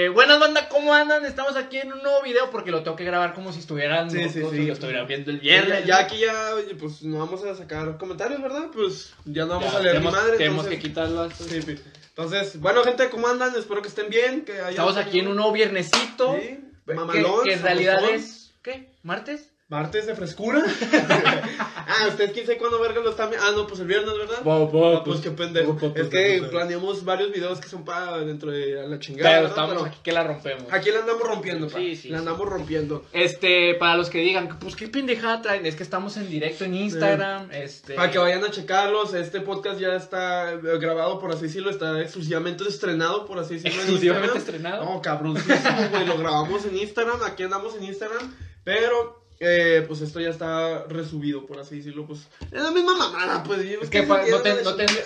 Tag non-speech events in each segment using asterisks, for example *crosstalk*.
Este, buenas banda, ¿cómo andan? Estamos aquí en un nuevo video porque lo tengo que grabar como si estuvieran, Sí, sí, sí. lo estuvieran viendo el Ya, viernes. ya aquí ya, pues no vamos a sacar comentarios, ¿verdad? Pues ya no vamos Ya, a leer tenemos, mi madre. tenemos entonces, que quitarlo. sí, sí. Entonces, bueno, gente, ¿cómo andan? Espero que estén bien. Que Estamos aquí en un nuevo viernesito. Sí, que, mamalón, que en realidad es. ¿Qué? ¿Martes? Martes de frescura. *laughs* ah, usted quién sabe cuándo verga lo está Ah, no, pues el viernes, ¿verdad? Ah, pues qué pendejo. Es que planeamos varios videos que son para dentro de la chingada. Pero estamos Pero aquí que la rompemos. aquí la andamos rompiendo, pa. Sí, sí, La sí. andamos rompiendo. Este, para los que digan, pues qué pendejada traen, es que estamos en directo en Instagram. Este. Para que vayan a checarlos, este podcast ya está eh, grabado, por así decirlo, está exclusivamente estrenado, por así decirlo. en Exclusivamente estrenado. No, cabroncísimo, güey, lo grabamos en Instagram, aquí andamos en Instagram, pero, eh, pues esto ya está resubido, por así decirlo, pues, es la misma mamada, pues. Es que pa- no, ten- no tendría-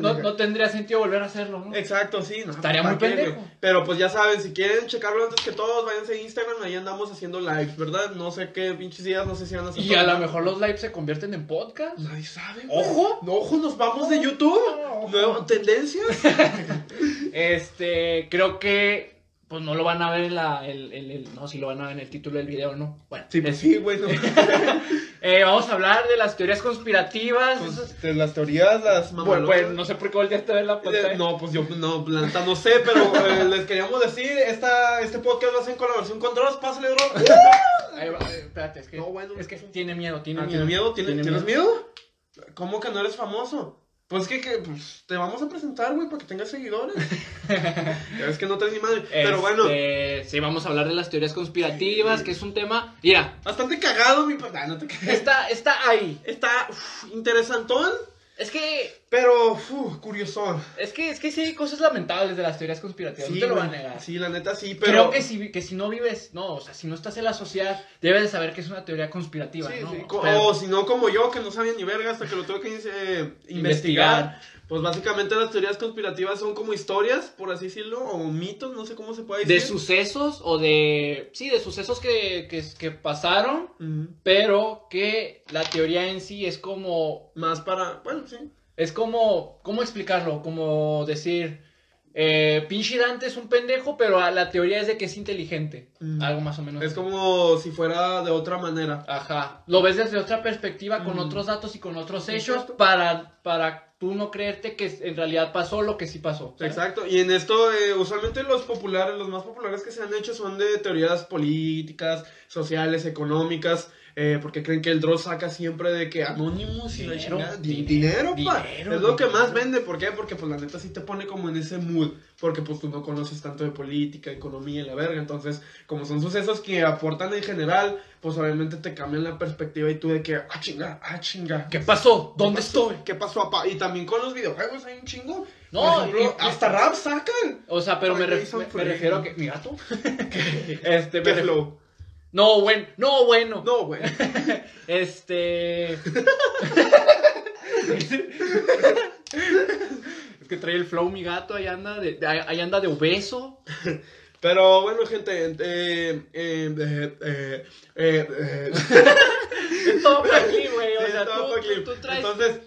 no- no sentido volver a hacerlo, ¿no? Exacto, sí. No, Estaría ¿para muy qué, pendejo. güey? Pero pues ya saben, si quieren checarlo antes que todos, váyanse a Instagram, ahí andamos haciendo lives, ¿verdad? No sé qué pinches días, no sé si van a hacer. Y a lo mejor los lives se convierten en podcast. Nadie sabe. güey. Ojo. No, ojo, nos vamos de YouTube. Ojo. Nueva tendencias. *laughs* Este, creo que pues no lo van a ver en la el, el- el- no, si lo van a ver en el título del video, no. Bueno, Sí, pues es- sí, güey. no. *laughs* eh, vamos a hablar de las teorías conspirativas. Pues, de las teorías, las Bueno, mamalonas. pues no sé por qué volteaste a ver la pantalla. Eh, No, pues yo no, la neta no sé, pero eh, les queríamos decir, esta, este podcast va a ser en colaboración con Dross, pásale Dross. *laughs* Ahí va, eh, espérate, es que No, bueno, es que tiene miedo, tiene Ah, miedo. ¿Tienes miedo? ¿Tienes, Tiene ¿tienes miedo? ¿Cómo que no eres famoso? Pues que, que pues, te vamos a presentar, güey, para que tengas seguidores. *laughs* ya ves que no traes ni madre. Pero bueno, Este, sí, vamos a hablar de las teorías conspirativas, que es un tema. Mira, bastante cagado, mi papá. No te está, está ahí. Está uf, interesantón, Es que, pero uf, curioso. es que, es que sí hay cosas lamentables de las teorías conspirativas. no te lo van a negar. Sí, la neta sí, pero. Creo que si, que si no vives, no, o sea, si no estás en la sociedad, debes de saber que es una teoría conspirativa, Sí, ¿no? sí, Pero- O si no, como yo, que no sabía ni verga hasta que lo tuve que eh, investigar. Investigar. Pues básicamente las teorías conspirativas son como historias, por así decirlo, o mitos, no sé cómo se puede decir. de sucesos o de, sí, de sucesos que, que, que pasaron, pero que la teoría en sí es como Más para. Bueno, sí. Es como, ¿cómo explicarlo? Como decir, eh, pinche Dante es un pendejo, pero la teoría es de que es inteligente. Mm. Algo más o menos. Es así. como si fuera de otra manera. Ajá. Lo ves desde otra perspectiva, con otros datos y con otros hechos, para, para tú no creerte que en realidad pasó lo que sí pasó. Exacto, y en esto eh, usualmente los populares, los más populares que se han hecho son de teorías políticas, sociales, económicas, eh, porque creen que el Dross saca siempre de que Anonymous y la Dinero, chingada, di- din- dinero, pa. dinero, es lo que más vende, ¿por qué? Porque pues la neta sí te pone como en ese mood, porque pues tú no conoces tanto de política, economía y la verga, entonces como son sucesos que aportan en general, pues obviamente te cambian la perspectiva y tú de que, ah chinga, ah chinga. ¿Qué pasó? ¿Dónde ¿Qué pasó? estoy? ¿Qué pasó, papá? Y también con los videojuegos hay un chingo. No, Por ejemplo, y- hasta rap sacan. O sea, pero me, ref- me- refiero a que. ¿Mi gato? *laughs* este, me ¿Qué ref- flow? No, bueno. No, bueno. No, güey. *laughs* Este. *laughs* es que trae el flow mi gato, ahí anda de, de- ahí anda de obeso. Pero bueno, gente, eh, eh, eh, eh, eh, eh, Es todo aquí, güey. O sea, todo tú, tú- tú traes. Entonces,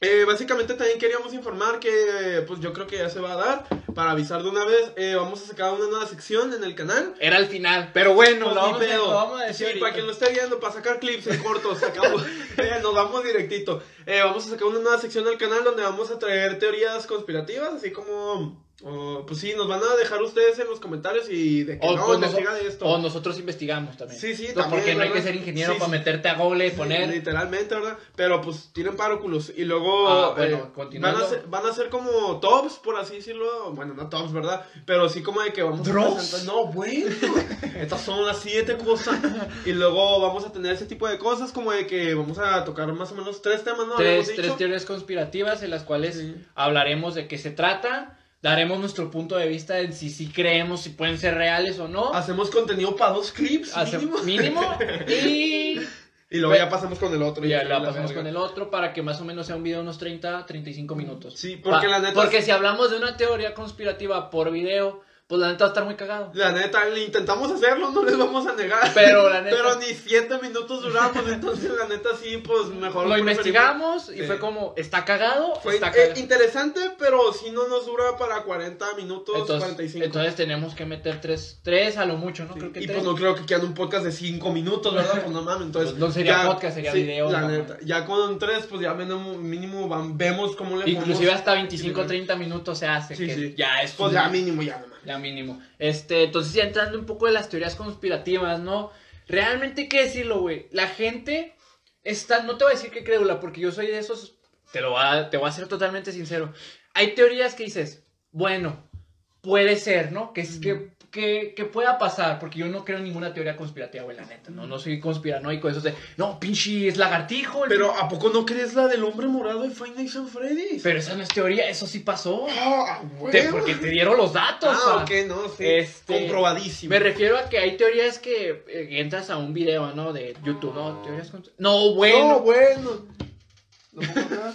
eh, básicamente también queríamos informar que, pues yo creo que ya se va a dar. Para avisar de una vez, eh, vamos a sacar una nueva sección en el canal. Era el final. Pero bueno, Pues lo, vamos a, pedo. lo vamos a decir. Sí, para quien lo esté viendo, para sacar clips en cortos, sacamos, *laughs* eh, nos vamos directito. Eh, vamos a sacar una nueva sección del canal donde vamos a traer teorías conspirativas, así como, oh, pues sí, nos van a dejar ustedes en los comentarios y de que O, no, pues, investiga de esto. o nosotros investigamos también. Sí, sí, No, también, Porque no hay que ser ingeniero Sí, para sí. meterte a Google y Sí, poner. literalmente, ¿verdad? Pero pues tienen paróculos y luego Ah, bueno, eh, van, continuando. a ser, van a ser como tops, por así decirlo. Bueno, no tops, ¿verdad? Pero sí como de que vamos ¿Dross? a presentar. No, bueno. *laughs* Estas son las siete cosas. Y luego vamos a tener ese tipo de cosas, como de que vamos a tocar más o menos tres temas, ¿no? tres, tres teorías conspirativas en las cuales hablaremos de qué se trata. Daremos nuestro punto de vista en si sí creemos, si pueden ser reales o no. Hacemos contenido para dos clips, Hace- mínimo. mínimo. *laughs* Y Y luego ya pasamos con el otro. ya y la la pasamos con el otro para que más o menos sea un video de unos 30, 35 minutos. Sí, porque Pa- la neta- Porque si hablamos de una teoría conspirativa por video, pues la neta va a estar muy cagado. La neta, intentamos hacerlo, no les vamos a negar. Pero la neta- Pero ni siete minutos duramos, entonces la neta sí, pues mejor. Lo investigamos y Sí. fue como, ¿está cagado? Fue está eh, cagado. interesante, pero si no nos dura para 40 minutos, Entonces, 45. entonces tenemos que meter tres, tres a lo mucho, ¿no? Sí, Creo que y tres. pues no creo que quieran un podcast de 5 minutos, ¿verdad? Pues no mames, entonces... No sería podcast, sería video, La neta, ya con 3, pues ya mínimo, mínimo van- vemos cómo le Inclusive podemos- hasta 25 30 minutos se hace, Sí, que sí. ya es Pues ya mínimo, ya no. Ya mínimo. Este, entonces ya entrando un poco de las teorías conspirativas, ¿no? Realmente hay que decirlo, güey. La gente está, no te voy a decir que crédula, porque yo soy de esos, te lo voy a, te voy a ser totalmente sincero. Hay teorías que dices, bueno, puede ser, ¿no? Que, es, que, que, que pueda pasar, porque yo no creo en ninguna teoría conspirativa, güey, la neta, ¿no? No soy conspiranoico, eso de, no, pinche, es lagartijo. Pero ¿a poco no crees la del hombre morado de Five Nights at Freddy's? Pero esa no es teoría, eso sí pasó. Ah, Te- huevo. porque te dieron los datos. Ah, pa. ok, no, sí. Este, Comprobadísimo. Me refiero a que hay teorías que eh, entras a un video, ¿no? De YouTube, ¿no? Teorías No, bueno. No, bueno. No pasa nada.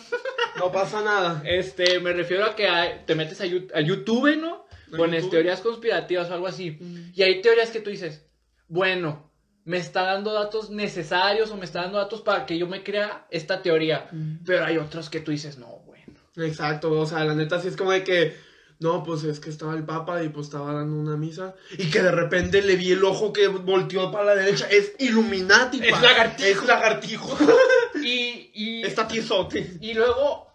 No pasa nada. Este, me refiero a que te metes a, a YouTube, ¿no? ¿A Pones YouTube? teorías conspirativas o algo así. Mm. Y hay teorías que tú dices, bueno, me está dando datos necesarios o me está dando datos para que yo me crea esta teoría. Mm. Pero hay otras que tú dices, no, bueno. Exacto, o sea, la neta sí es como de que, no, pues es que estaba el papa y pues estaba dando una misa y que de repente le vi el ojo que volteó para la derecha, es Illuminati, Es lagartijo. Es lagartijo. *laughs* Y, y, Está tiesote. Y luego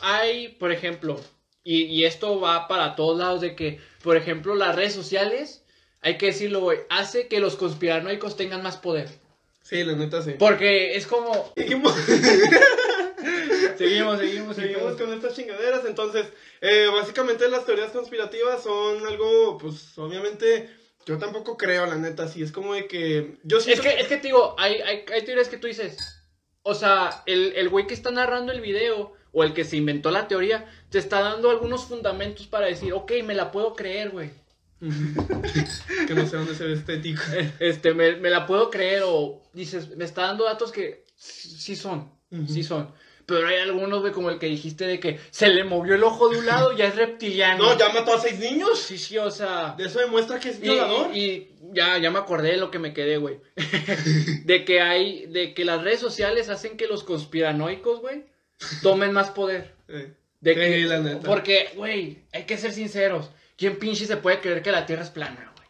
hay, por ejemplo, y, y esto va para todos lados, de que, por ejemplo, las redes sociales, hay que decirlo, güey, hace que los conspiranoicos tengan más poder. Sí, la neta sí. Porque es como... Seguimos, *laughs* Seguimos, seguimos, seguimos con estas chingaderas, entonces, eh, básicamente las teorías conspirativas son algo, pues, obviamente, yo tampoco creo, la neta, sí, es como de que, yo Es que, es que te digo, hay, hay, hay teorías que tú dices, o sea, el, el güey que está narrando el video o el que se inventó la teoría, te está dando algunos fundamentos para decir, ok, me la puedo creer, güey. *laughs* que no sé dónde ser estético. *laughs* Este, me, me la puedo creer o dices, me está dando datos que sí son, sí son. Pero hay algunos, güey, como el que dijiste de que se le movió el ojo de un lado, ya es reptiliano. No, ya mató a seis niños. Sí, sí, o sea... De eso demuestra que es violador. y- y ya, ya me acordé de lo que me quedé, güey. *laughs* de que hay, de que las redes sociales hacen que los conspiranoicos, güey, tomen más poder. Eh, De Sí, que, la neta. Porque, güey, hay que ser sinceros. ¿Quién pinche se puede creer que la Tierra es plana, güey?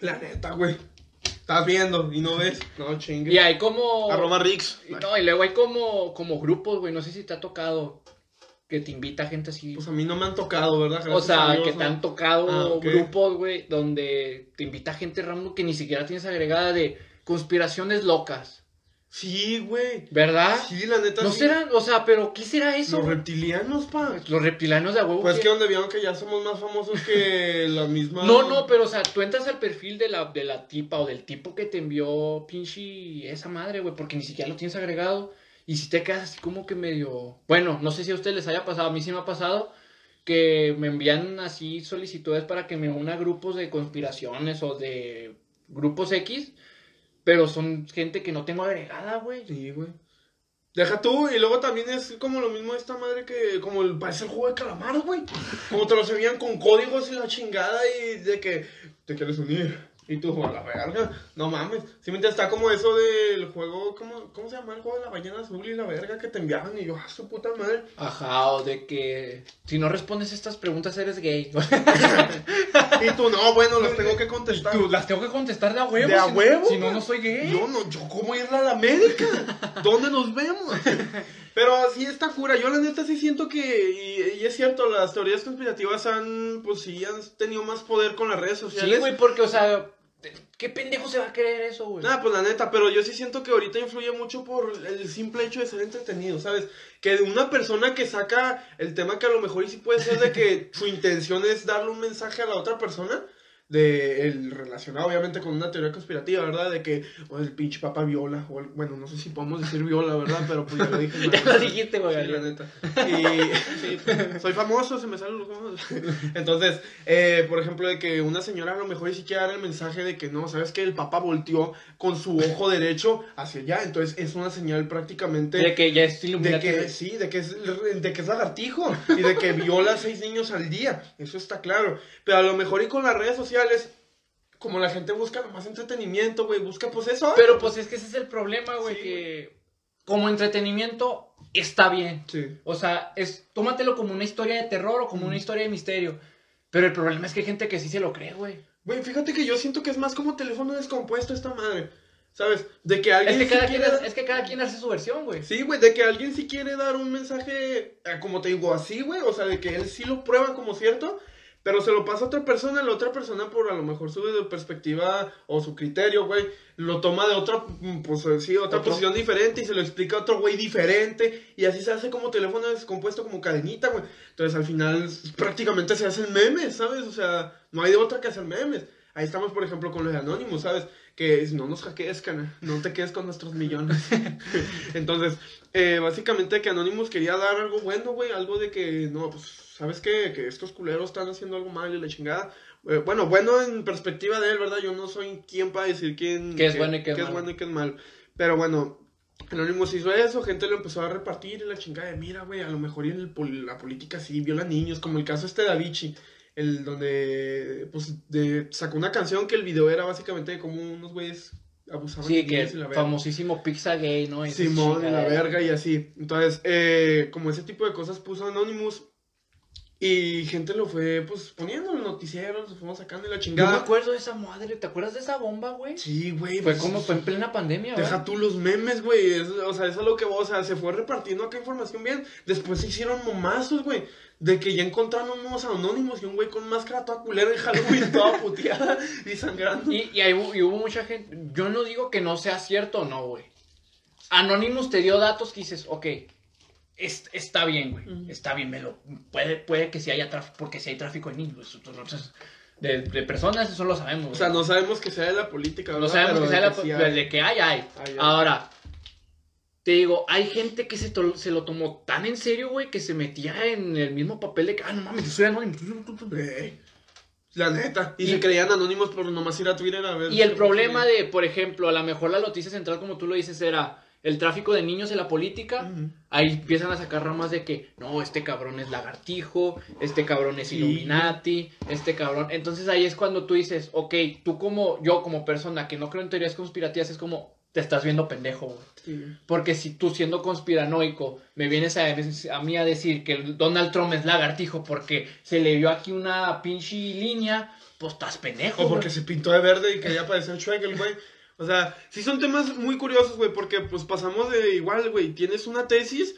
La neta, güey. Estás viendo y no ves. No, chingue. Y hay como... Arroba Rix. y No, y luego hay como, como grupos, güey, no sé si te ha tocado que te invita gente así. Pues a mí no me han tocado, ¿verdad? o sea, a Dios, que ¿no? te han tocado Ah, grupos, güey, donde te invita gente random que ni siquiera tienes agregada de conspiraciones locas. Sí, güey. ¿Verdad? Sí, la neta. no sí. serán, o sea, pero ¿qué será eso? Los reptilianos, pa. Los reptilianos de huevo. Pues que- que donde vieron que ya somos más famosos que *laughs* la misma. No, no, pero o sea, tú entras al perfil de la, de la tipa o del tipo que te envió pinche esa madre, güey, porque ni siquiera lo tienes agregado. Y si te quedas así como que medio... Bueno, no sé si a ustedes les haya pasado, a mí sí me ha pasado que me envían así solicitudes para que me una a grupos de conspiraciones o de grupos X, pero son gente que no tengo agregada, güey. Sí, güey. Deja tú, y luego también es como lo mismo esta madre que, como parece el juego de calamar, güey. Como te lo envían con códigos y la chingada y de que te quieres unir. Y tú, a la verga, no mames. Simplemente está como eso del juego, ¿cómo, ¿cómo se llama el juego de la ballena azul y la verga que te enviaban? Y yo, ah, su puta madre. Ajá, o de que si no respondes estas preguntas eres gay. *laughs* Y tú, no, bueno, las tengo que contestar. Tú, las tengo que contestar de a huevo. ¿De a si no- huevo? Si no, no soy gay. Yo no, yo cómo ir a la América. ¿Dónde nos vemos? Pero sí está cura. Yo la neta sí siento que, y, y es cierto, las teorías conspirativas han, pues sí, han tenido más poder con las redes sociales. Sí, güey, porque, o sea, ¿qué pendejo se va a creer eso, güey? Nada, pues la neta, pero yo sí siento que ahorita influye mucho por el simple hecho de ser entretenido, ¿sabes? Que de una persona que saca el tema que a lo mejor y sí puede ser de que su intención es darle un mensaje a la otra persona, de el relacionado obviamente con una teoría conspirativa, ¿verdad? De que o el pinche papa viola, o el- bueno, no sé si podemos decir viola, ¿verdad? Pero pues ya lo dije. *laughs* Ya lo dijiste, güey. Sí, la neta. *laughs* Y sí, pues, soy famoso, se me salen los famosos. *laughs* Entonces, eh, por ejemplo, de que una señora a lo mejor sí quiere dar el mensaje de que no, ¿sabes que El papa volteó con su ojo derecho hacia allá, entonces es una señal prácticamente... De que ya es De que sí, de que es de que es lagartijo y de que viola a seis niños al día, eso está claro. Pero a lo mejor y con las redes sociales, como la gente busca nomás entretenimiento, güey, busca pues eso. Pero pues es que ese es el problema, güey, Sí, que como entretenimiento está bien. Sí. O sea, es tómatelo como una historia de terror o como una historia de misterio. Pero el problema es que hay gente que sí se lo cree, güey. Güey, fíjate que yo siento que es más como teléfono descompuesto esta madre. ¿Sabes? De que Es alguien que, sí cada quien, quiere es, es que cada quien hace su versión, güey. Sí, güey, de que alguien sí quiere dar un mensaje, eh, como te digo, así, güey, o sea, de que él sí lo prueba como cierto, pero se lo pasa a otra persona, la otra persona por a lo mejor su perspectiva o su criterio, güey, lo toma de otra, mm, pues eh, sí, otra Otro. posición diferente y se lo explica a otro güey diferente y así se hace como teléfono descompuesto, como cadenita, güey. Entonces al final prácticamente se hacen memes, ¿sabes? O sea, no hay de otra que hacer memes. Ahí estamos, por ejemplo, con los de Anonymous, ¿sabes? Que es, no nos hackees, cana. No te quedes con nuestros millones. *laughs* Entonces, eh, básicamente que Anonymous quería dar algo bueno, güey. Algo de que, no, pues, ¿sabes qué? Que estos culeros están haciendo algo mal y la chingada. Eh, bueno, bueno en perspectiva de él, ¿verdad? Yo no soy quien para decir quién... Qué es bueno y qué es bueno y qué es malo. Pero bueno, Anonymous hizo eso, gente lo empezó a repartir y la chingada de, mira, güey, a lo mejor en el pol- la política sí viola niños, como el caso este de Avicii, el donde, pues, de, sacó una canción que el video era básicamente como unos güeyes abusaban Sí, de que niños y la verga. famosísimo pizza gay, ¿no? Simón, y la verga y así. Entonces, eh, como ese tipo de cosas puso Anonymous y gente lo fue, pues, poniendo en los noticieros, lo fuimos sacando y la Yo me chingada. acuerdo de esa madre, ¿te acuerdas de esa bomba, güey? Sí, güey. Fue pues, como fue en plena pandemia, Deja ¿verdad? tú los memes, güey. es- O sea, eso es lo que, o sea, se fue repartiendo acá información bien. Después se hicieron momazos, güey. De que ya encontraron unos anónimos y un güey con máscara toda culera en Halloween, *laughs* toda puteada y sangrando. Y, y, ahí hubo, y hubo mucha gente. Yo no digo que no sea cierto no, güey. Anonymous te dio datos que dices, ok, es- está bien, güey. Está bien, me lo, puede, puede que si haya tráfico, porque si hay tráfico de niños, entonces, de, de personas, eso lo sabemos. O sea, güey. no sabemos que sea de la política, no ¿verdad? sabemos Pero que sea de la, sí hay. de que hay, hay. Hay, hay. Ahora, te digo, hay gente que se, to- se lo tomó tan en serio, güey, que se metía en el mismo papel de que, ah, no mames, yo soy anónimo. Ey, La neta. Y, Y- se creían anónimos por nomás ir a Twitter a ver. Y el problema de, por ejemplo, a lo mejor la noticia central, como tú lo dices, era el tráfico de niños en la política. Ahí empiezan a sacar ramas de que, no, este cabrón es lagartijo, este cabrón es Sí. Illuminati, este cabrón. Entonces ahí es cuando tú dices, ok, tú como, yo como persona que no creo en teorías conspirativas, es como, te estás viendo pendejo, güey. Sí. Porque si tú siendo conspiranoico me vienes a, a mí a decir que Donald Trump es lagartijo porque se le vio aquí una pinche línea, pues estás pendejo. O porque güey. se pintó de verde y quería parecer Shrek, el güey. O sea, sí son temas muy curiosos, güey, porque pues pasamos de igual, güey, tienes una tesis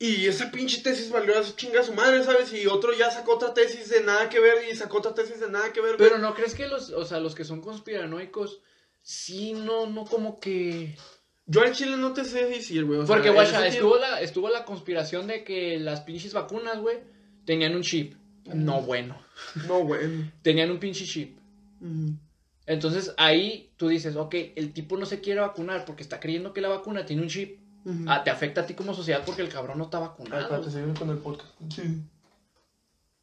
y esa pinche tesis valió a su chinga a su madre, ¿sabes? Y otro ya sacó otra tesis de nada que ver y sacó otra tesis de nada que ver, güey. Pero no crees que los, o sea, los que son conspiranoicos, sí, no, no como que... Yo al chile no te sé decir, güey. o sea, Porque, guacha, estuvo la, estuvo la conspiración de que las pinches vacunas, güey, tenían un chip. No bueno. No, güey. Tenían un pinche chip. Entonces ahí tú dices, ok, el tipo no se quiere vacunar porque está creyendo que la vacuna tiene un chip. Ah, te afecta a ti como sociedad porque el cabrón no está Ay, vacunado. espérate, con el podcast. Sí.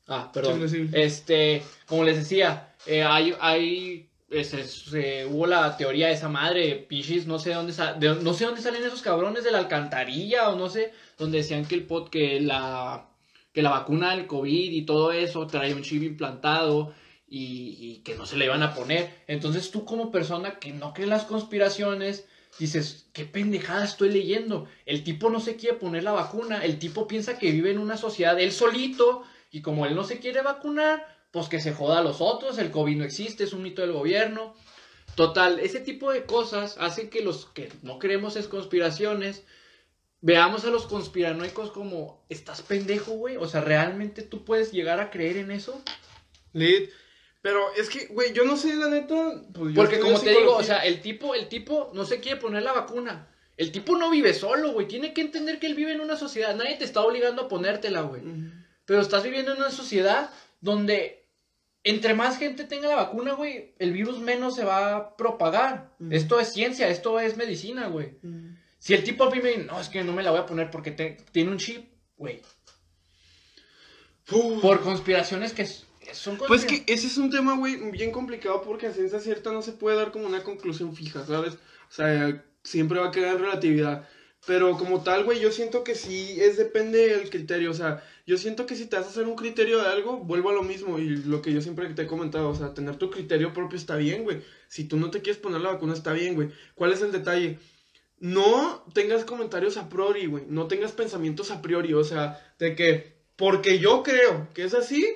Ah, perdón. Sí, sí. Este, como les decía, eh, hay, hay, este, se- hubo la teoría de esa madre, pichis, no sé dónde de- no sé dónde salen esos cabrones de la alcantarilla o no sé, donde decían que el pot, que la, que la vacuna del COVID y todo eso trae un chip implantado y, que no se le iban a poner. Entonces tú como persona que no cree las conspiraciones, dices, qué pendejada estoy leyendo. El tipo no se quiere poner la vacuna, el tipo piensa que vive en una sociedad él solito y como él no se quiere vacunar, pues que se joda a los otros, el COVID no existe, es un mito del gobierno. Total, ese tipo de cosas hacen que los que no creemos en conspiraciones veamos a los conspiranoicos como, estás pendejo, güey. O sea, ¿realmente tú puedes llegar a creer en eso? Lit. Pero es que, güey, yo no sé, la neta. Pues, yo Porque como te digo, o sea, el tipo, el tipo no se quiere poner la vacuna. El tipo no vive solo, güey. Tiene que entender que él vive en una sociedad. Nadie te está obligando a ponértela, güey. Pero estás viviendo en una sociedad donde entre más gente tenga la vacuna, güey, el virus menos se va a propagar. Esto es ciencia, esto es medicina, güey. Si el tipo a mí me dice, no, es que no me la voy a poner porque te- tiene un chip, güey. Por conspiraciones que son Pues que ese es un tema, güey, bien complicado porque a ciencia cierta no se puede dar como una conclusión fija, ¿sabes? O sea, siempre va a quedar relatividad. Pero como tal, güey, yo siento que sí es depende del criterio. O sea, yo siento que si te vas a hacer un criterio de algo, vuelvo a lo mismo. Y lo que yo siempre te he comentado, o sea, tener tu criterio propio está bien, güey. Si tú no te quieres poner la vacuna, está bien, güey. ¿Cuál es el detalle? No tengas comentarios a priori, güey. No tengas pensamientos a priori. O sea, de que porque yo creo que es así,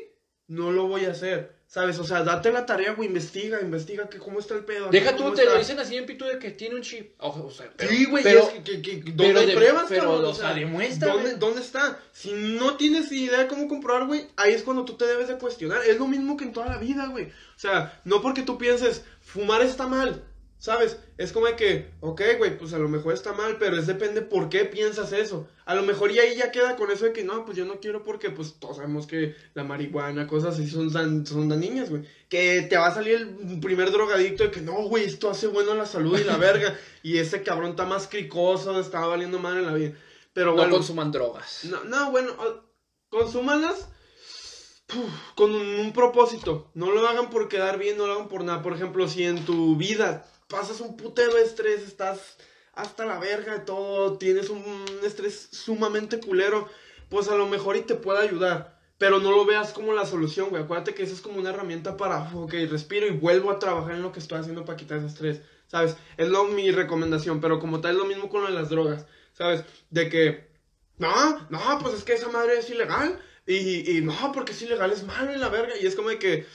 no lo voy a hacer. ¿Sabes? O sea, date la tarea, güey. Investiga, investiga que cómo está el pedo. Deja tú, te está. lo dicen así en pitu de que tiene un chip. Ojo, o sea, pero- Sí, güey, pero- es que, que, que- ¿dónde hay pruebas, pero, cabrón? o sea, demuestra, ¿dónde. ¿Dónde está? Si no tienes idea de cómo comprobar, güey, ahí es cuando tú te debes de cuestionar. Es lo mismo que en toda la vida, güey. O sea, no porque tú pienses, fumar está mal, ¿sabes? Es como de que, ok, güey, pues a lo mejor está mal, pero es depende por qué piensas eso. A lo mejor y ahí ya queda con eso de que, no, pues yo no quiero porque, pues todos sabemos que la marihuana, cosas así son, dan, son dañinas, güey. Que te va a salir el primer drogadicto de que, no, güey, esto hace bueno a la salud y la verga. y ese cabrón está más cricoso, está valiendo mal en la vida. Pero no bueno, consuman drogas. no, no, bueno, consúmanlas con un, un propósito. No lo hagan por quedar bien, no lo hagan por nada. Por ejemplo, si en tu vida pasas un putero estrés, estás hasta la verga de todo, tienes un estrés sumamente culero, pues a lo mejor y te puede ayudar. Pero no lo veas como la solución, güey. Acuérdate que eso es como una herramienta para, ok, respiro y vuelvo a trabajar en lo que estoy haciendo para quitar ese estrés. ¿Sabes? Es lo, mi recomendación, pero como tal es lo mismo con lo de las drogas. ¿Sabes? De que no, no, pues es que esa madre es ilegal. Y, y no, porque es ilegal, es malo en la verga. Y es como de que.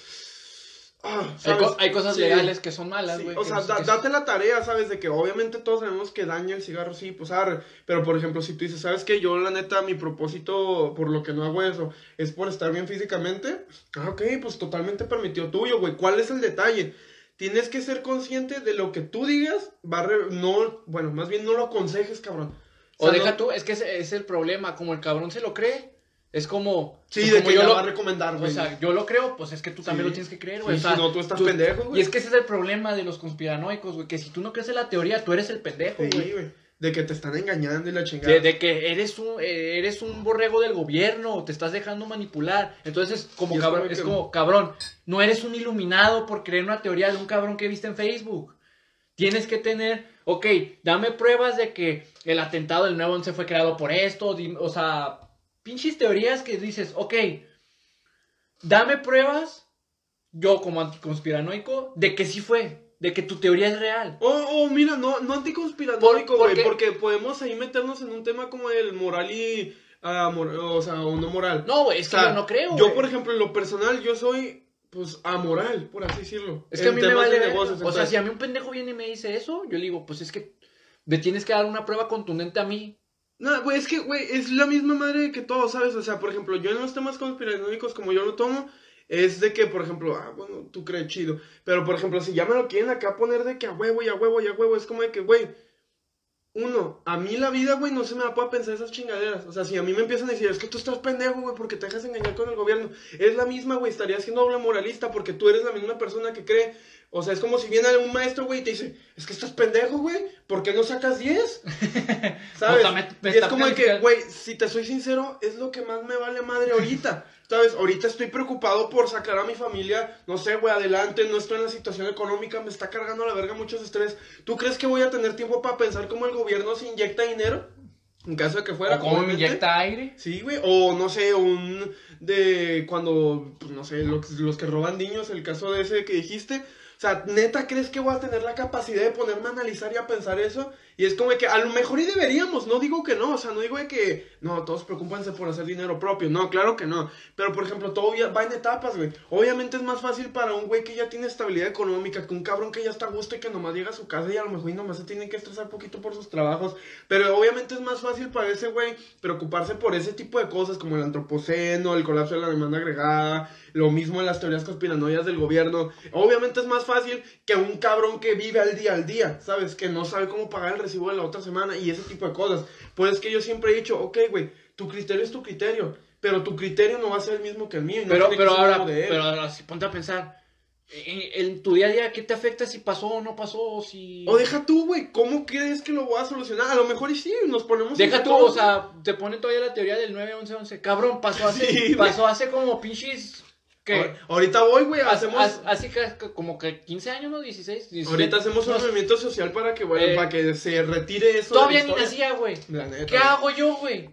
Ah, Hay, ¿sabes? co- hay cosas Sí, legales que son malas, sí, güey. O que sea, no da- date la tarea, ¿sabes? De que obviamente todos sabemos que daña el cigarro, sí, pues arre. Pero por ejemplo, si tú dices, ¿sabes qué? Yo, la neta, mi propósito por lo que no hago eso es por estar bien físicamente. Ah, ok, pues totalmente permitido tuyo, güey. ¿Cuál es el detalle? Tienes que ser consciente de lo que tú digas, va a re- no, bueno, más bien no lo aconsejes, cabrón. O sea, deja no- tú, es que ese es el problema. Como el cabrón se lo cree, es como. Sí, pues de como que yo lo- va a recomendar, O güey. sea, yo lo creo, pues es que tú también Sí. lo tienes que creer, Sí, güey. o sea, si no, tú estás pendejo, güey. Y es que ese es el problema de los conspiranoicos, güey. Que si tú no crees en la teoría, tú eres el pendejo, Sí, güey. De que te están engañando y la chingada. De, de que eres un, eh, eres un borrego del gobierno, te estás dejando manipular. Entonces, como es cabrón, como es que- como, cabrón, no eres un iluminado por creer una teoría de un cabrón que viste en Facebook. Tienes que tener, ok, dame pruebas de que el atentado del 9-11 fue creado por esto, o sea, pinches teorías que dices, ok, dame pruebas, yo como anticonspiranoico, de que sí fue, de que tu teoría es real. Oh, oh, mira, no, no anticonspiranoico, güey, porque- porque podemos ahí meternos en un tema como el moral y, mor- o sea, o no moral. No, güey, es O que yo no creo. Yo, por ejemplo, en lo personal, yo soy, pues, amoral, por así decirlo. Es que a mí me vale. negocios, o sea, si a mí un pendejo viene y me dice eso, yo le digo, pues es que me tienes que dar una prueba contundente a mí. No, güey, es que, güey, es la misma madre que todo, ¿sabes? O sea, por ejemplo, yo en los temas conspiranoicos, como yo lo tomo, es de que, por ejemplo, ah, bueno, tú crees chido. Pero, por ejemplo, si ya me lo quieren acá poner de que a huevo y a huevo y a huevo, es como de que, güey, uno, a mí la vida, güey, no se me va a poder pensar esas chingaderas. O sea, si a mí me empiezan a decir, es que tú estás pendejo, güey, porque te dejas engañar con el gobierno. Es la misma, güey, estaría siendo doble moralista porque tú eres la misma persona que cree. O sea, es como si viene un maestro, güey, y te dice, es que estás pendejo, güey, ¿por qué no sacas 10? *laughs* ¿Sabes? Me- me y es como de que, güey, si te soy sincero, es lo que más me vale madre ahorita. *laughs* ¿Sabes? Ahorita estoy preocupado por sacar a mi familia, no sé, güey, adelante, no estoy en la situación económica, me está cargando la verga muchos estrés. ¿Tú crees que voy a tener tiempo para pensar cómo el gobierno se inyecta dinero? En caso de que fuera. O cómo me obviamente. inyecta aire. Sí, güey, o no sé, un de cuando, pues, no sé, los, los que roban niños, el caso de ese que dijiste. O sea, neta, ¿crees que voy a tener la capacidad de ponerme a analizar y a pensar eso? Y es como que a lo mejor y deberíamos, no digo que no, o sea, no digo de que, no, todos preocupanse por hacer dinero propio, no, claro que no. Pero, por ejemplo, todo va en etapas, güey. Obviamente es más fácil para un güey que ya tiene estabilidad económica, que un cabrón que ya está a gusto y que nomás llega a su casa y a lo mejor y nomás se tiene que estresar poquito por sus trabajos. Pero obviamente es más fácil para ese güey preocuparse por ese tipo de cosas como el antropoceno, el colapso de la demanda agregada, lo mismo en las teorías conspiranoias del gobierno. Obviamente es más fácil que un cabrón que vive al día al día, ¿sabes? Que no sabe cómo pagar el recibo de la otra semana y ese tipo de cosas. Pues es que yo siempre he dicho, ok, güey, tu criterio es tu criterio. pero tu criterio no va a ser el mismo que el mío. no Pero, pero ahora, de él. pero ahora, si ponte a pensar, en, en tu día a día, ¿qué te afecta si pasó o no pasó? O si... O deja tú, güey, ¿cómo crees que lo voy a solucionar? A lo mejor y sí, nos ponemos... Deja tú, o sea, te pone todavía la teoría del 9-11-11. Cabrón, pasó hace, *laughs* Sí, pasó hace como pinches, Ahor- Ahorita voy, güey, hacemos... Así que como que 15 años, ¿no? 16, 17. Ahorita hacemos un movimiento social para que, bueno, Eh, para que se retire eso. de Todavía ni nacía, güey. ¿Qué hago yo, güey?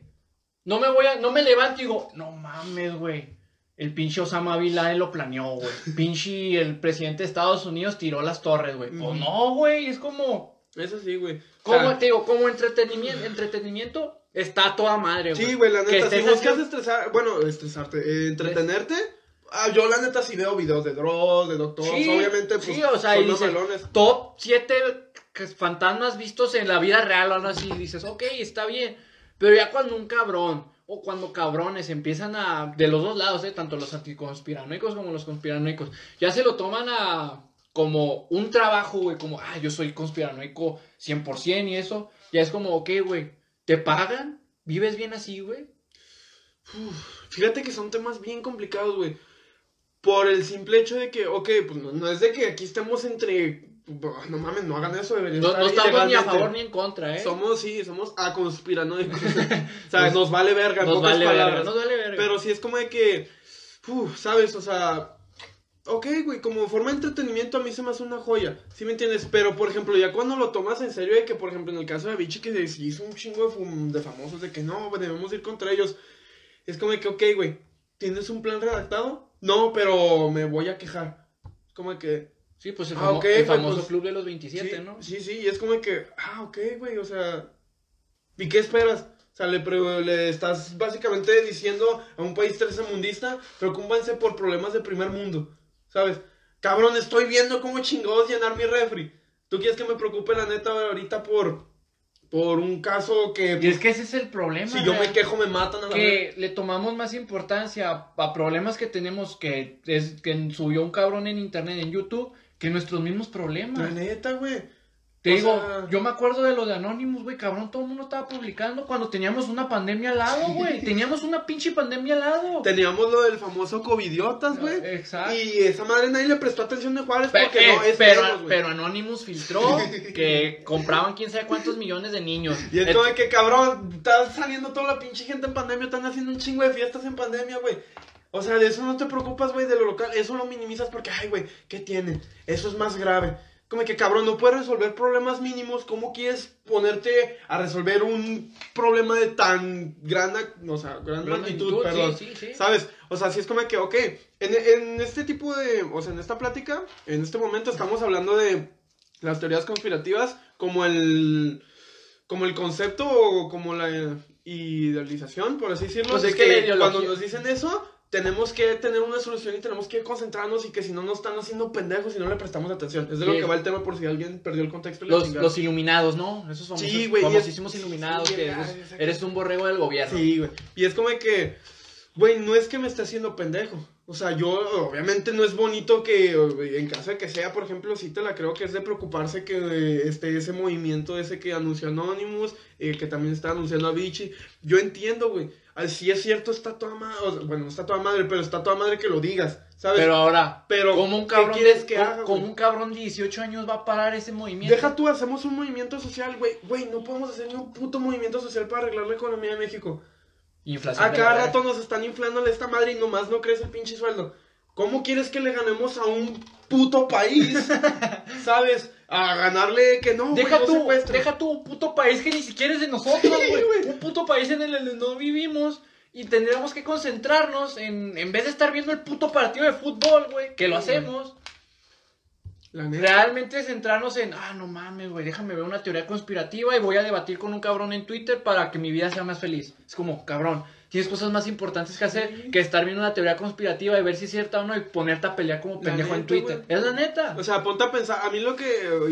No me voy a, no me levanto y digo, no mames, güey. El pinche Osama Bin Laden lo planeó, güey. *laughs* Pinche el presidente de Estados Unidos tiró las torres, güey. Pues Ujú. no, güey, es como, Eso sí, güey. Como te digo, como entretenimiento, entretenimiento está toda madre, güey. Sí, güey, la neta, si buscas haciendo- estresar, bueno, estresarte, eh, entretenerte, ah, yo la neta sí veo videos de Dross, de Doctor, Sí, obviamente, pues, sí, o sea, y son dices, mamalones. top 7 fantasmas vistos en la vida real o algo así. Dices, ok, está bien. Pero ya cuando un cabrón o cuando cabrones empiezan a, de los dos lados, eh, tanto los anticonspiranoicos como los conspiranoicos, ya se lo toman a como un trabajo, güey, como, ah, yo soy conspiranoico 100% y eso. Ya es como, ok, güey, ¿te pagan? ¿Vives bien así, güey? Fíjate que son temas bien complicados, güey. Por el simple hecho de que, ok, pues no, no es de que aquí estemos entre. No mames, no hagan eso, deberían No, estar no estamos ni a favor ni en contra, ¿eh? Somos, sí, somos a conspiranoicos. *laughs* o sea, nos vale verga, nos pocas vale palabras. verga, nos vale verga. Pero sí es como de que, uf, ¿sabes? O sea, ok, güey, como forma de entretenimiento a mí se me hace una joya, ¿sí me entiendes? Pero, por ejemplo, ya cuando lo tomas en serio de que, por ejemplo, en el caso de Vichy, que se hizo un chingo de, de famosos de que no, debemos ir contra ellos, es como de que, ok, güey, ¿tienes un plan redactado? No, pero me voy a quejar. Es como que, Sí, pues el, Ah, famo- el famoso pues, club de los 27, sí, ¿no? Sí, sí, y es como que, ah, ok, güey, o sea, ¿y qué esperas? O sea, le, le estás básicamente diciendo a un país tercermundista, preocúpense por problemas de primer mundo, ¿sabes? Cabrón, estoy viendo cómo chingados llenar mi refri. ¿Tú quieres que me preocupe la neta ahorita por, por un caso que, Y es que ese es el problema. si yo me quejo me matan a la que le tomamos más importancia a, problemas que tenemos que es que subió un cabrón en internet en YouTube que nuestros mismos La problemas. neta, güey. Te o digo, sea- yo me acuerdo de lo de Anonymous, güey, cabrón, todo el mundo estaba publicando cuando teníamos una pandemia al lado, güey. teníamos una pinche pandemia al lado. Teníamos lo del famoso covidiotas, güey. Exacto. Y esa madre nadie le prestó atención de Juárez Pe- porque eh, no es pero, menos, pero Anonymous filtró *laughs* que compraban quién sabe cuántos millones de niños. Y es Et- como de que, cabrón, está saliendo toda la pinche gente en pandemia, están haciendo un chingo de fiestas en pandemia, güey. O sea, de eso no te preocupas, güey, de lo local, eso lo minimizas porque, ay, güey, ¿qué tiene? Eso es más grave. Como que, cabrón, no puedes resolver problemas mínimos, ¿cómo quieres ponerte a resolver un problema de tan gran, o sea, gran Gran magnitud, magnitud, perdón? sí, sí, sí. ¿Sabes? O sea, sí es como que, ok, en, en este tipo de, o sea, en esta plática, en este momento estamos hablando de las teorías conspirativas como el, como el concepto o como la idealización, por así decirlo, Pues es que cuando nos dicen eso, tenemos que tener una solución y tenemos que concentrarnos y que si no nos están haciendo pendejos y no le prestamos atención. Es de lo que va el tema por si alguien perdió el contexto. y Los, los iluminados, ¿no? Esos famosos, Sí, güey, y es- famosísimos iluminados sí, que eres, un borrego del gobierno. Sí, güey. Y es como de que, güey, no es que me esté haciendo pendejo. O sea, yo, obviamente no es bonito que, eh, en caso de que sea, por ejemplo, sí te la creo que es de preocuparse que eh, esté ese movimiento ese que anunció Anonymous, eh, que también está anunciando a Vichy. Yo entiendo, güey. Al sí es cierto, está toda madre, bueno, no está toda madre, pero está toda madre que lo digas, ¿sabes? Pero ahora, Pero, ¿cómo un ¿qué cabrón, quieres de- que cómo- haga, cómo un cabrón de 18 años va a parar ese movimiento? Deja tú, hacemos un movimiento social, güey. Güey, no podemos hacer ni un puto movimiento social para arreglar la economía de México. Inflación. A cada la- rato nos están inflándole esta madre y nomás no crece el pinche sueldo. ¿Cómo quieres que le ganemos a un puto país? *laughs* ¿Sabes? A ganarle que no, güey, Deja tú, secuestro. deja tú un puto país que ni siquiera es de nosotros, Sí, güey. güey. un puto país en el que no vivimos y tendríamos que concentrarnos en, en vez de estar viendo el puto partido de fútbol, güey, que lo güey. hacemos. Realmente centrarnos en, ah, no mames, güey, déjame ver una teoría conspirativa y voy a debatir con un cabrón en Twitter para que mi vida sea más feliz. Es como, cabrón, tienes cosas más importantes que hacer que estar viendo una teoría conspirativa y ver si es cierta o no y ponerte a pelear como pendejo en Twitter. Es la neta. O sea, ponte a pensar, a mí lo que...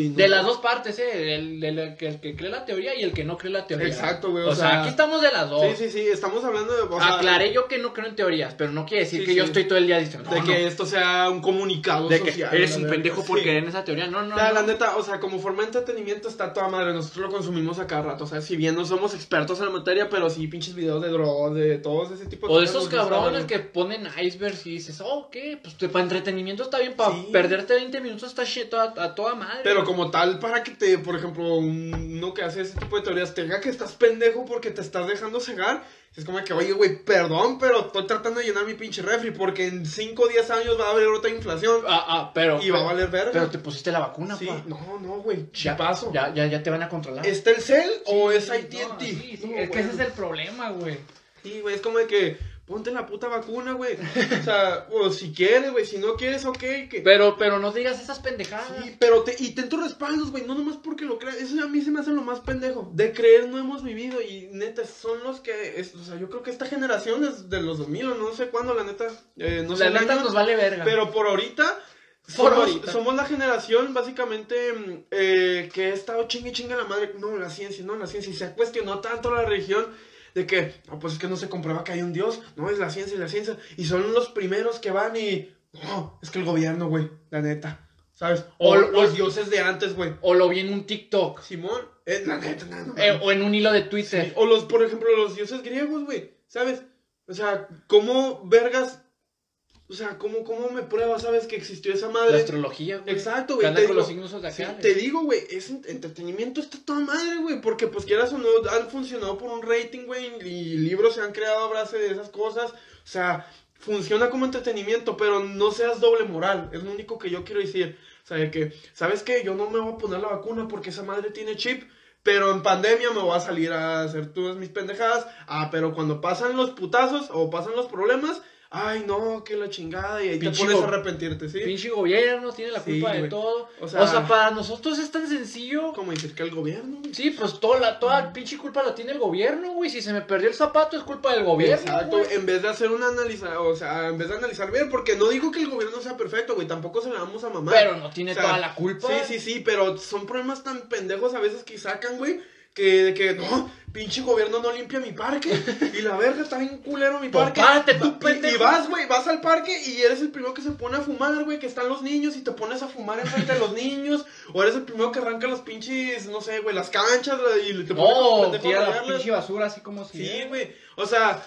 no- De las dos partes, ¿eh? El, que, el que cree la teoría y el que no cree la teoría. Exacto, güey, O, o sea, sea, aquí estamos de las dos. Sí, sí, sí, estamos hablando de... o sea, Aclaré yo que no creo en teorías, pero no quiere decir Sí, que yo estoy todo el día diciendo De que no, esto sea un comunicado de que eres un pendejo por creer en esa teoría. No, no, Ya, no. la neta, o sea, como forma de entretenimiento está toda madre. Nosotros lo consumimos a cada rato. O sea, si bien no somos expertos en la materia, pero sí pinches videos de drogas, de de todos ese tipo de O de esos gusta cabrones que ponen icebergs y dices, oh, ¿qué? Pues te- para entretenimiento está bien, para Sí. perderte 20 minutos está shit a, a toda madre. Pero güey. como tal, para que te, por ejemplo, un- uno que hace ese tipo de teorías tenga que estás pendejo porque te estás dejando cegar, es como que, oye, güey, perdón, pero estoy tratando de llenar mi pinche refri porque en 5 o 10 años va a haber otra inflación Ah, ah, pero. y va a valer verga. Pero te pusiste la vacuna, sí, pa. no, no, güey, Ya, chipazo. ya, ya, ya te van a controlar. ¿Está el cel o Sí, es no, AT&T? sí, sí, No, es que ese es el problema, güey. Sí, güey, es como de que ponte la puta vacuna, güey. O sea, o si quieres, güey, si no quieres, ok. Que... Pero, pero no digas esas pendejadas. Sí, pero te, y ten tus respaldos, güey, no nomás porque lo creas. Eso a mí se me hace lo más pendejo. De creer no hemos vivido y neta, son los que. es- o sea, yo creo que esta generación es de los 2000 o no sé cuándo, la neta. eh, no sé la neta año, nos vale verga. Pero por ahorita. Por somos, ahorita. somos la generación, básicamente, mm, eh, que ha estado chingue chingue la madre. No, la ciencia, no, la ciencia. Y se ha cuestionado tanto la religión de que, no, pues es que no se comprueba que hay un Dios. No, es la ciencia y la ciencia. Y son los primeros que van y. No, es que el gobierno, güey, la neta. ¿Sabes? O, O los dioses de antes, güey. O lo vi en un TikTok. Simón, eh, la neta, no, no, eh, no. o en un hilo de Sí, Twitter. O los, por ejemplo, los dioses griegos, güey. ¿Sabes? O sea, ¿cómo vergas? O sea, ¿cómo, cómo me pruebas, sabes, que existió esa La madre? astrología, güey. Exacto, güey. te digo- los signos Sí, te digo, güey, es ent- entretenimiento, está toda madre, güey, porque pues quieras o no, han funcionado por un rating, güey, y libros se han creado a base de esas cosas, o sea, funciona como entretenimiento, pero no seas doble moral, es lo único que yo quiero decir, o sea, de que, ¿sabes qué? Yo no me voy a poner la vacuna porque esa madre tiene chip, pero en pandemia me voy a salir a hacer todas mis pendejadas, ah, pero cuando pasan los putazos o pasan los problemas, ay, no, que la chingada, y ahí Pinche te pones a arrepentirte, ¿sí? Pinche gobierno tiene la Sí, culpa de todo. O O sea- sea, para nosotros es tan sencillo. Como decir que el gobierno, güey. Sí, pues toda la, toda pinche culpa la tiene el gobierno, güey. Si se me perdió el zapato es culpa del gobierno. Exacto, güey. en vez de hacer una analiza, o sea, en vez de analizar bien, porque no digo que el gobierno sea perfecto, güey, tampoco se la vamos a mamar. Pero no tiene O sea, toda la culpa. Sí, sí, sí, pero son problemas tan pendejos a veces que sacan, güey, que de que, no, pinche gobierno no limpia mi parque, y la verga está bien culero mi Pues parque. párate tú, y- y, vas, güey, vas al parque y eres el primero que se pone a fumar, güey, que están los niños y te pones a fumar enfrente de los niños, o eres el primero que arranca los pinches, no sé, güey, las canchas y te pones a tira la pinche basura así como si. Sí, güey. O sea,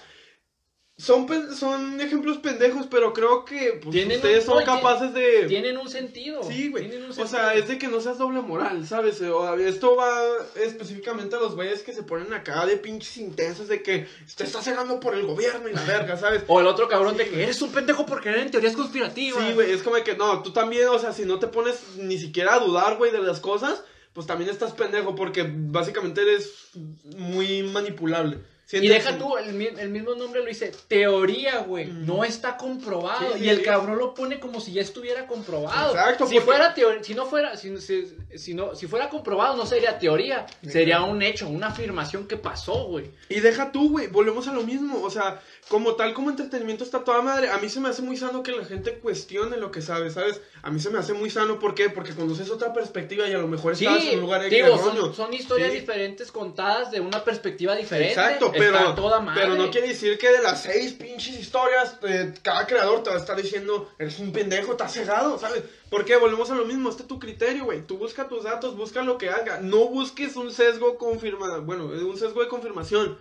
son, son ejemplos pendejos, pero creo que pues, ustedes un- son no, capaces de... Tienen un sentido. Sí, güey. O sea, es de que no seas doble moral, ¿sabes? O, esto va específicamente a los güeyes que se ponen acá de pinches intensos de que te estás cegando por el gobierno y la verga, ¿sabes? O el otro cabrón Sí, de que eres un pendejo por creer en teorías conspirativas. Sí, güey, es como que no, tú también, o sea, si no te pones ni siquiera a dudar, güey, de las cosas, pues también estás pendejo porque básicamente eres muy manipulable. Y deja tú, el, el mismo nombre lo dice, teoría, güey. Mm. No está comprobado. Sí, y el sí. cabrón lo pone como si ya estuviera comprobado. Exacto, Si porque- fuera teoría, si no fuera, si, si- si no, si fuera comprobado, no sería teoría. Sería un hecho, una afirmación que pasó, güey. Y deja tú, güey, volvemos a lo mismo. O sea, como tal, como entretenimiento está toda madre. A mí se me hace muy sano que la gente cuestione lo que sabe, ¿sabes? A mí se me hace muy sano, ¿por qué? Porque conoces otra perspectiva y a lo mejor Sí, estás en un lugar digo, son, son historias Sí. diferentes contadas de una perspectiva diferente. Exacto, Está pero, toda madre. pero no quiere decir que de las seis pinches historias, eh, cada creador te va a estar diciendo, eres un pendejo, estás cegado, ¿sabes? ¿Por qué? Volvemos a lo mismo, este es tu criterio, güey. Tú busca tus datos, busca lo que haga. No busques un sesgo confirmado, bueno, un sesgo de confirmación.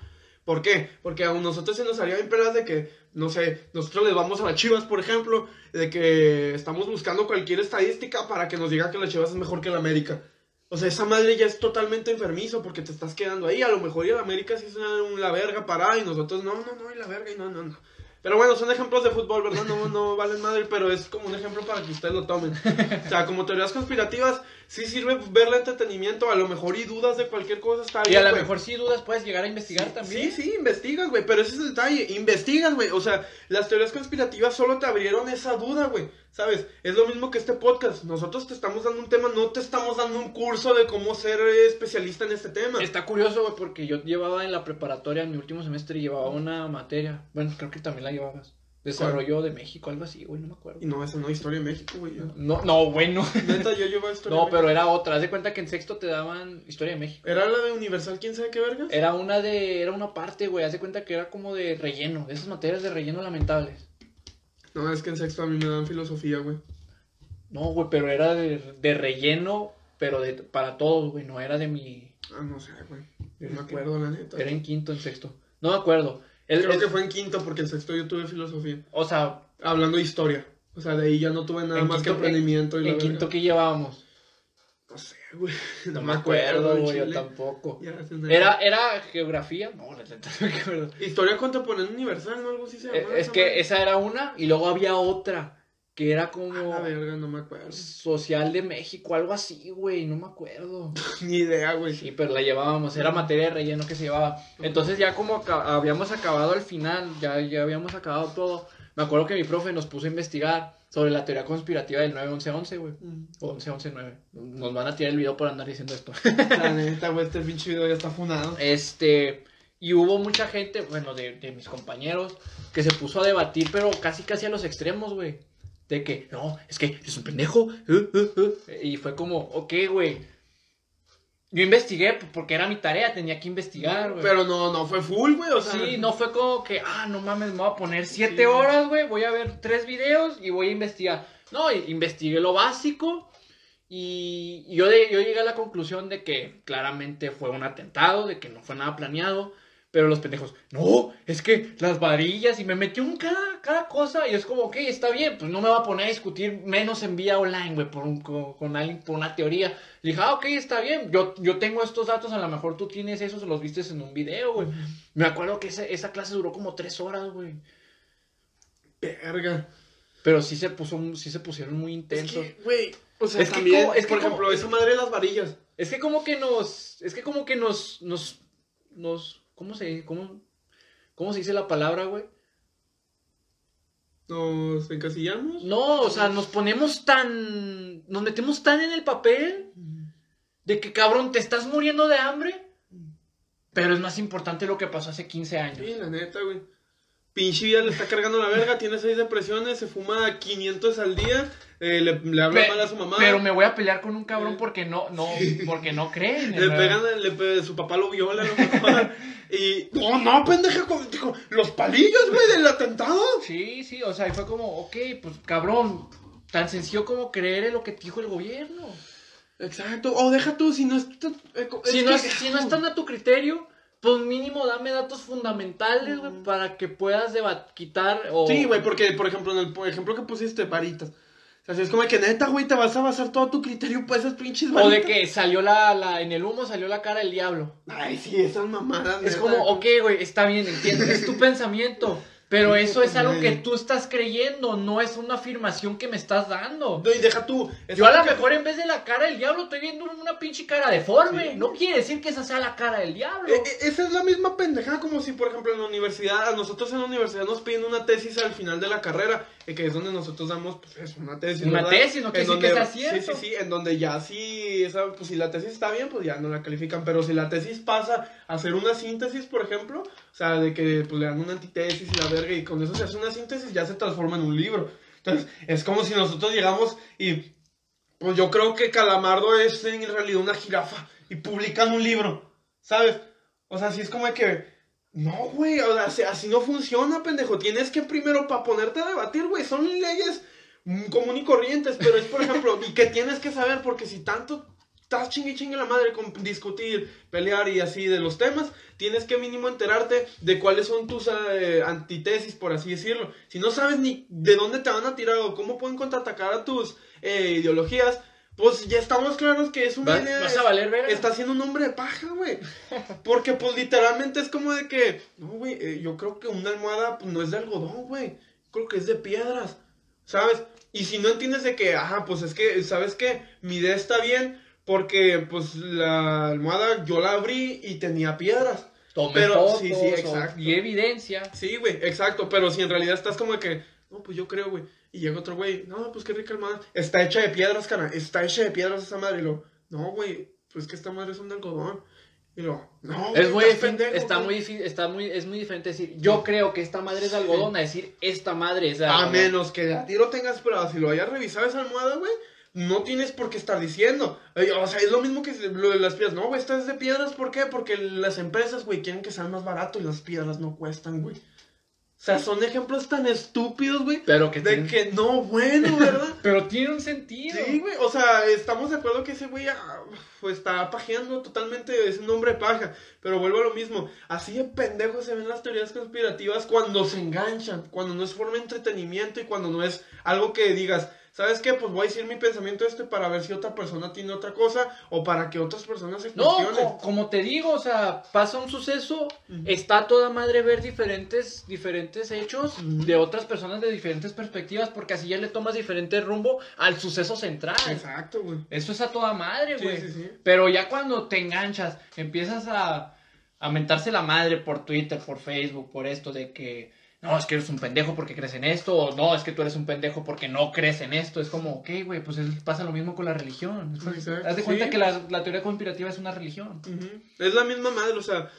¿Por qué? Porque a nosotros se nos haría bien pelas de que, no sé, nosotros les vamos a las chivas, por ejemplo, de que estamos buscando cualquier estadística para que nos diga que las chivas es mejor que la América. O sea, esa madre ya es totalmente enfermizo porque te estás quedando ahí. A lo mejor y el América sí es una, un- la verga parada y nosotros no, no, no, y la verga y no, no, no. Pero bueno, son ejemplos de fútbol, ¿verdad? No, no valen madre, pero es como un ejemplo para que ustedes lo tomen. O sea, como teorías conspirativas, sí sirve verle entretenimiento, a lo mejor y dudas de cualquier cosa está Y bien. a lo mejor si dudas puedes llegar a investigar también. Sí, sí, investigas, güey, pero ese es el detalle, investigas, güey, o sea, las teorías conspirativas solo te abrieron esa duda, güey, ¿sabes? Es lo mismo que este podcast, nosotros te estamos dando un tema, no te estamos dando un curso de cómo ser especialista en este tema. Está curioso, güey, porque yo llevaba en la preparatoria, en mi último semestre, llevaba una materia. Bueno, creo que también la llevabas. Desarrollo de México, algo así, güey, no me acuerdo. Y no, esa no es historia de México, güey. No, no, bueno. Neta, yo llevo *laughs* historia No, de pero era otra. Haz de cuenta que en sexto te daban historia de México. ¿Era la de Universal, quién sabe qué vergas? Era una de, era una parte, güey. Haz de cuenta que era como de relleno, de esas materias de relleno lamentables. No, es que en sexto a mí me dan filosofía, güey. No, güey, pero era de, de relleno, pero de, para todos, güey. No era de mi. Ah, no sé, güey. No me que- acuerdo, la neta. Era en quinto, en sexto. No me acuerdo. El- Creo el- que fue en quinto porque en sexto yo tuve filosofía. O sea, Hablando de historia. O sea, de ahí ya no tuve nada más que y la en quinto que llevábamos. No sé, güey. No, me acuerdo, güey, yo tampoco. Ya, Era, era geografía, no, la neta no me acuerdo. Historia contemporánea universal, ¿no? Algo así se Eh, llama. Es que esa era una, y luego había otra, que era como A la verga, no me acuerdo. social de México, algo así, güey, no me acuerdo. *laughs* Ni idea, güey. Sí, pero la llevábamos, era materia de relleno que se llevaba. Entonces ya como habíamos acabado al final, ya, ya habíamos acabado todo, me acuerdo que mi profe nos puso a investigar sobre la teoría conspirativa del 9-11-11, güey. Mm. O 11-11-9. Nos van a tirar el video por andar diciendo esto. *laughs* La *laughs* neta, güey, este pinche video ya está funado. Este, y hubo mucha gente, bueno, de, de mis compañeros, que se puso a debatir, pero casi casi a los extremos, güey. De que, no, es que eres un pendejo. uh, uh, uh". Y fue como, ok, güey. Yo investigué porque era mi tarea, tenía que investigar, güey. Pero no, no fue full, güey, o sea. Sí, no fue como que, ah, no mames, me voy a poner siete Sí. horas, güey, voy a ver tres videos y voy a investigar. No, investigué lo básico y y yo, de- yo llegué a la conclusión de que claramente fue un atentado, de que no fue nada planeado, pero los pendejos, no, es que las varillas y me metió en cada, cada cosa y es como, ok, está bien, pues no me voy a poner a discutir menos en vía online, güey, por un, con, con alguien, por una teoría. Le dije, ah, ok, está bien, yo, yo tengo estos datos, a lo mejor tú tienes esos, los viste en un video, güey. Me acuerdo que esa, esa clase duró como tres horas, güey. Verga. Pero sí se puso, sí se pusieron muy Es intensos. que, güey, o sea, Es que también, como- es que por como- ejemplo, esa madre de las varillas. Es que como que nos, es que como que nos, nos, nos, ¿cómo se, cómo, cómo se dice la palabra, güey? Nos encasillamos. No, o sea, nos ponemos tan, nos metemos tan en el papel de que, cabrón, te estás muriendo de hambre, pero es más importante lo que pasó hace 15 años. Sí, la neta, güey. Pinche vida le está cargando la verga, tiene seis depresiones, se fuma 500 al día, eh, le, le habla Pe- mal a su mamá. Pero me voy a pelear con un cabrón Sí. porque no, no, porque no creen. en Le pegan, le pe- su papá lo viola lo *laughs* y. No, no, pendeja, dijo, los palillos, güey, del atentado. Sí, sí, o sea, y fue como, ok, pues cabrón, tan sencillo como creer en lo que te dijo el gobierno. Exacto. O deja tú, si no es. eh, co- Si es no, que- es- si no están a tu criterio, pues mínimo dame datos fundamentales, güey, para que puedas quitar o... Sí, güey, porque, por ejemplo, en el por ejemplo que pusiste, varitas. O sea, es como que neta, güey, te vas a basar todo tu criterio por esas pinches O varitas. de que salió la, la, en el humo salió la cara del diablo. Ay, sí, esas mamadas. Es neta. como, ok, güey, está bien, entiendo, es tu *laughs* pensamiento, pero Sí, eso es algo que tú estás creyendo, no es una afirmación que me estás dando. No, y deja tú. Yo a lo que- mejor en vez de la cara del diablo estoy viendo una pinche cara deforme. Sí. No quiere decir que esa sea la cara del diablo. Eh, eh, esa es la misma pendejada como si, por ejemplo, en la universidad, a nosotros en la universidad nos piden una tesis al final de la carrera, eh, que es donde nosotros damos, pues, es una tesis. Una ¿verdad? tesis, no quiere En decir que sea cierto. Sí, sí, sí, en donde ya sí, esa, pues si la tesis está bien, pues ya no la califican, pero si la tesis pasa a hacer una síntesis, por ejemplo, o sea, de que pues, le dan una antitesis y la y con eso se hace una síntesis, ya se transforma en un libro. Entonces, es como si nosotros llegamos y pues yo creo que Calamardo es en realidad una jirafa y publican un libro, ¿sabes? O sea, si es como que, no, güey, o sea, así, así no funciona, pendejo. Tienes que primero, para ponerte a debatir, güey, son leyes mm, común y corrientes, pero es, por ejemplo, y que tienes que saber, porque si tanto estás chingue chingue la madre con discutir, pelear y así de los temas, tienes que mínimo enterarte de cuáles son tus eh, antitesis, por así decirlo. Si no sabes ni de dónde te van a tirar o cómo pueden contraatacar a tus eh, ideologías, pues ya estamos claros que es una ¿Vas, idea- vas a valer verga? Está haciendo un hombre de paja, güey. Porque, pues, literalmente es como de que, no, güey, eh, yo creo que una almohada pues, no es de algodón, güey. Creo que es de piedras, ¿sabes? Y si no entiendes de que, ajá, pues es que, ¿sabes qué? Mi idea está bien porque, pues, la almohada yo la abrí y tenía piedras. Tomé pero- fotos sí, sí, exacto. y evidencia. Sí, güey, exacto. Pero si en realidad estás como de que, no, pues yo creo, güey. Y llega otro güey, no, pues qué rica almohada. Está hecha de piedras, cara. Está hecha de piedras esa madre. Y lo, no, güey, pues que esta madre es un de algodón. Y lo, no, Es muy pendejo, está güey". muy está muy, es muy diferente decir, yo creo que esta madre es de algodón, a decir, esta madre es de A algodón. menos que a ti lo tengas pruebas y lo hayas revisado esa almohada, güey. No tienes por qué estar diciendo. Eh, O sea, es lo mismo que lo de las piedras. No, güey, esta es de piedras. ¿Por qué? Porque las empresas, güey, quieren que sean más barato y las piedras no cuestan, güey. O sea, son ejemplos tan estúpidos, güey. Pero que De tienen- que no, bueno, *laughs* ¿verdad? Pero tiene un sentido. Sí, güey, o sea, estamos de acuerdo que ese güey ah, pues, está pajeando totalmente, es un hombre paja, pero vuelvo a lo mismo, así de pendejos se ven las teorías conspirativas cuando se enganchan, cuando no es forma de entretenimiento y cuando no es algo que digas, ¿sabes qué? Pues voy a decir mi pensamiento este para ver si otra persona tiene otra cosa o para que otras personas se No, co- como te digo, o sea, pasa un suceso, Ujú. está a toda madre ver diferentes, diferentes hechos de otras personas de diferentes perspectivas, porque así ya le tomas diferente rumbo al suceso central. Exacto, güey. Eso es a toda madre, Sí, güey. sí, sí. Pero ya cuando te enganchas, empiezas a, a mentarse la madre por Twitter, por Facebook, por esto de que no, es que eres un pendejo porque crees en esto, o no, es que tú eres un pendejo porque no crees en esto. Es como, ok, güey, pues es- pasa lo mismo con la religión. Haz de cuenta sí. que la, la teoría conspirativa es una religión. Es la misma madre, o sea,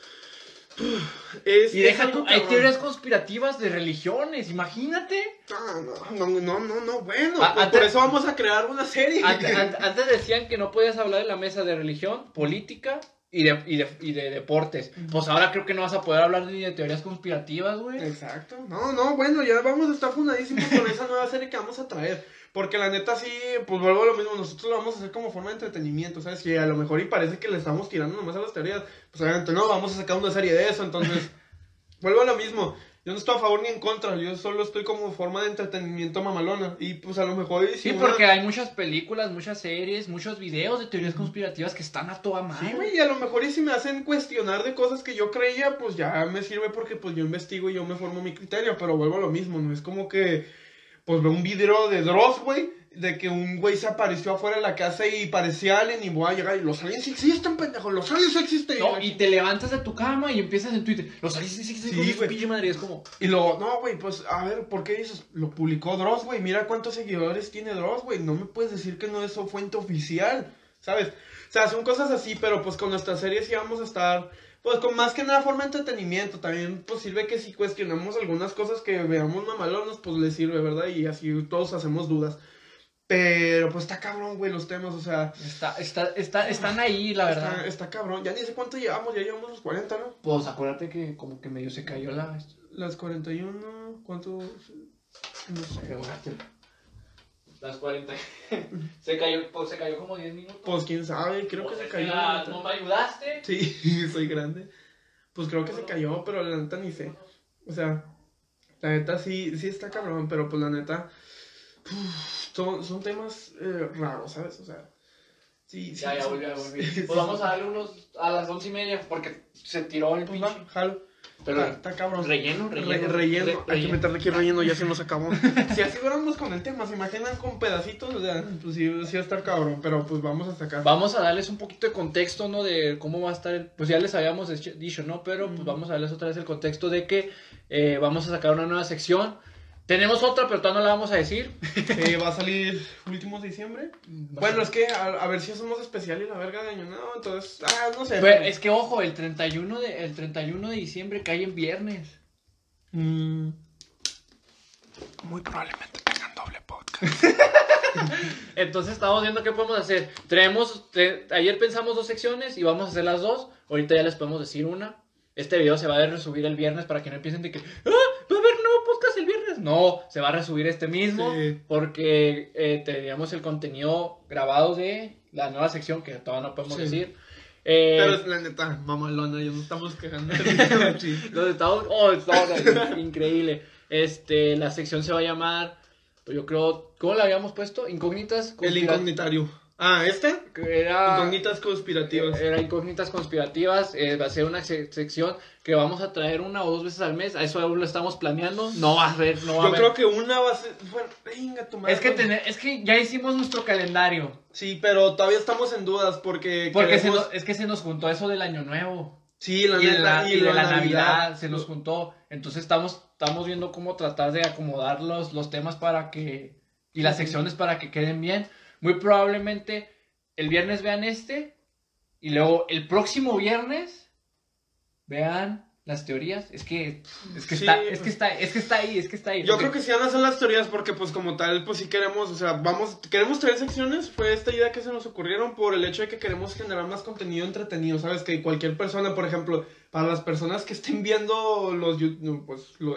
*sighs* es, Y deja tú, hay teorías conspirativas de religiones, imagínate. No, no, no, no, no, no, bueno, Ah, pues antes- por eso vamos a crear una serie. Antes, an- antes decían que no podías hablar en la mesa de religión, política y de, y de, y de deportes. Pues ahora creo que no vas a poder hablar ni de teorías conspirativas, güey. Exacto. No, no, bueno, ya vamos a estar fundadísimos con esa nueva serie que vamos a traer. Porque la neta sí, pues vuelvo a lo mismo, nosotros lo vamos a hacer como forma de entretenimiento, ¿sabes? Que a lo mejor y parece que le estamos tirando nomás a las teorías, pues obviamente no, vamos a sacar una serie de eso, entonces, *laughs* vuelvo a lo mismo. Yo no estoy a favor ni en contra, yo solo estoy como forma de entretenimiento mamalona. Y pues a lo mejor... y si Sí, una- porque hay muchas películas, muchas series, muchos videos de teorías conspirativas que están a toda madre. Sí, güey, y a lo mejor y si me hacen cuestionar de cosas que yo creía, pues ya me sirve porque pues yo investigo y yo me formo mi criterio, pero vuelvo a lo mismo, no es como que pues veo un video de Dross, güey, de que un güey se apareció afuera de la casa y parecía alien y voy a llegar y los aliens existen, pendejo, los aliens existen. No, y te levantas de tu cama y empiezas en Twitter. Los aliens existen Sí, güey. pinche madre. Es como, Y luego, no, güey, pues, a ver, ¿por qué dices? Lo publicó Dross, güey. Mira cuántos seguidores tiene Dross, güey. No me puedes decir que no es su fuente oficial, ¿sabes? O sea, son cosas así, pero pues con nuestra serie sí vamos a estar, pues con más que nada forma de entretenimiento. También, pues sirve que si cuestionamos algunas cosas que veamos mamalonas, pues les sirve, ¿verdad? Y así todos hacemos dudas. Pero, pues está cabrón, güey, los temas, o sea, está, está, está, están ahí, la verdad. está, está cabrón. Ya ni sé cuánto llevamos, ya llevamos los 40, ¿no? Pues acuérdate que como que medio se cayó la... Las 41, ¿cuánto? No sé. Las 40. *laughs* se cayó, pues se cayó como 10 minutos. Pues quién sabe, creo Pues que se es cayó. la-. ¿No me ayudaste? Sí, *laughs* soy grande. Pues creo que se cayó, pero la neta ni sé. O sea, la neta sí, sí está cabrón, pero pues la neta. *sighs* son, son temas eh, raros, ¿sabes? O sea, sí, sí. Ya, ya volví, ya volví. *laughs* Sí, Pues vamos a darle unos a las once y media porque se tiró el Pues pinche. va, jalo. Pero está, está cabrón. relleno, Re- relleno. relleno. re- Hay que meterle aquí relleno, ya se nos acabó. *laughs* si así fuéramos con el tema, se imaginan con pedacitos, o sea, pues sí, sí va a estar cabrón, pero pues vamos a sacar. Vamos a darles un poquito de contexto, ¿no? De cómo va a estar, el- pues ya les habíamos dicho- dicho, ¿no? Pero pues vamos a darles otra vez el contexto de que eh, vamos a sacar una nueva sección. Tenemos otra, pero todavía no la vamos a decir. *laughs* Eh, va a salir últimos de diciembre. Bueno, es que a, a ver si hacemos especial y la verga de año nuevo, entonces, ah, no sé. Pero es que ojo, el 31 de, el 31 de diciembre cae en viernes. Mm, muy probablemente tengan doble podcast. *laughs* *laughs* Entonces estamos viendo qué podemos hacer. Traemos, te- ayer pensamos dos secciones y vamos a hacer las dos. Ahorita ya les podemos decir una. Este video se va a resubir el viernes para que no piensen de que ¡Ah! va a haber nuevo podcast No, se va a resubir este mismo Sí. porque eh, teníamos el contenido grabado de la nueva sección que todavía no podemos Sí. decir. Eh, Pero es la neta, mamalona, ya nos estamos quejando. *laughs* *laughs* Los estados, oh, estamos increíble. Este, la sección se va a llamar, pues yo creo, ¿cómo la habíamos puesto? Incógnitas. El incógnitario. Ah, ¿este? Era, Incógnitas conspirativas. era incógnitas conspirativas. eh, va a ser una se- sección que vamos a traer una o dos veces al mes. A eso aún lo estamos planeando. No va a haber, no va a Yo creo que una va a ser. Bueno, venga, tu madre. es, que tener- es que ya hicimos nuestro calendario. Sí, pero todavía estamos en dudas porque. Porque se nos- es que se nos juntó eso del año nuevo. Sí, la y de la, y y de la de Navidad, se nos juntó. Entonces estamos, estamos viendo cómo tratar de acomodar los, los temas para que. y las secciones para que queden bien. Muy probablemente el viernes vean este. Y luego el próximo viernes vean las teorías. Es que. Es que Sí, está. Es pues. que está. Es que está ahí. Es que está ahí. Yo creo que sí van a ser las teorías porque pues como tal pues sí queremos, o sea, vamos, queremos traer secciones, fue esta idea que se nos ocurrieron por el hecho de que queremos generar más contenido entretenido, ¿sabes? Que cualquier persona, por ejemplo, para las personas que estén viendo los, pues, lo-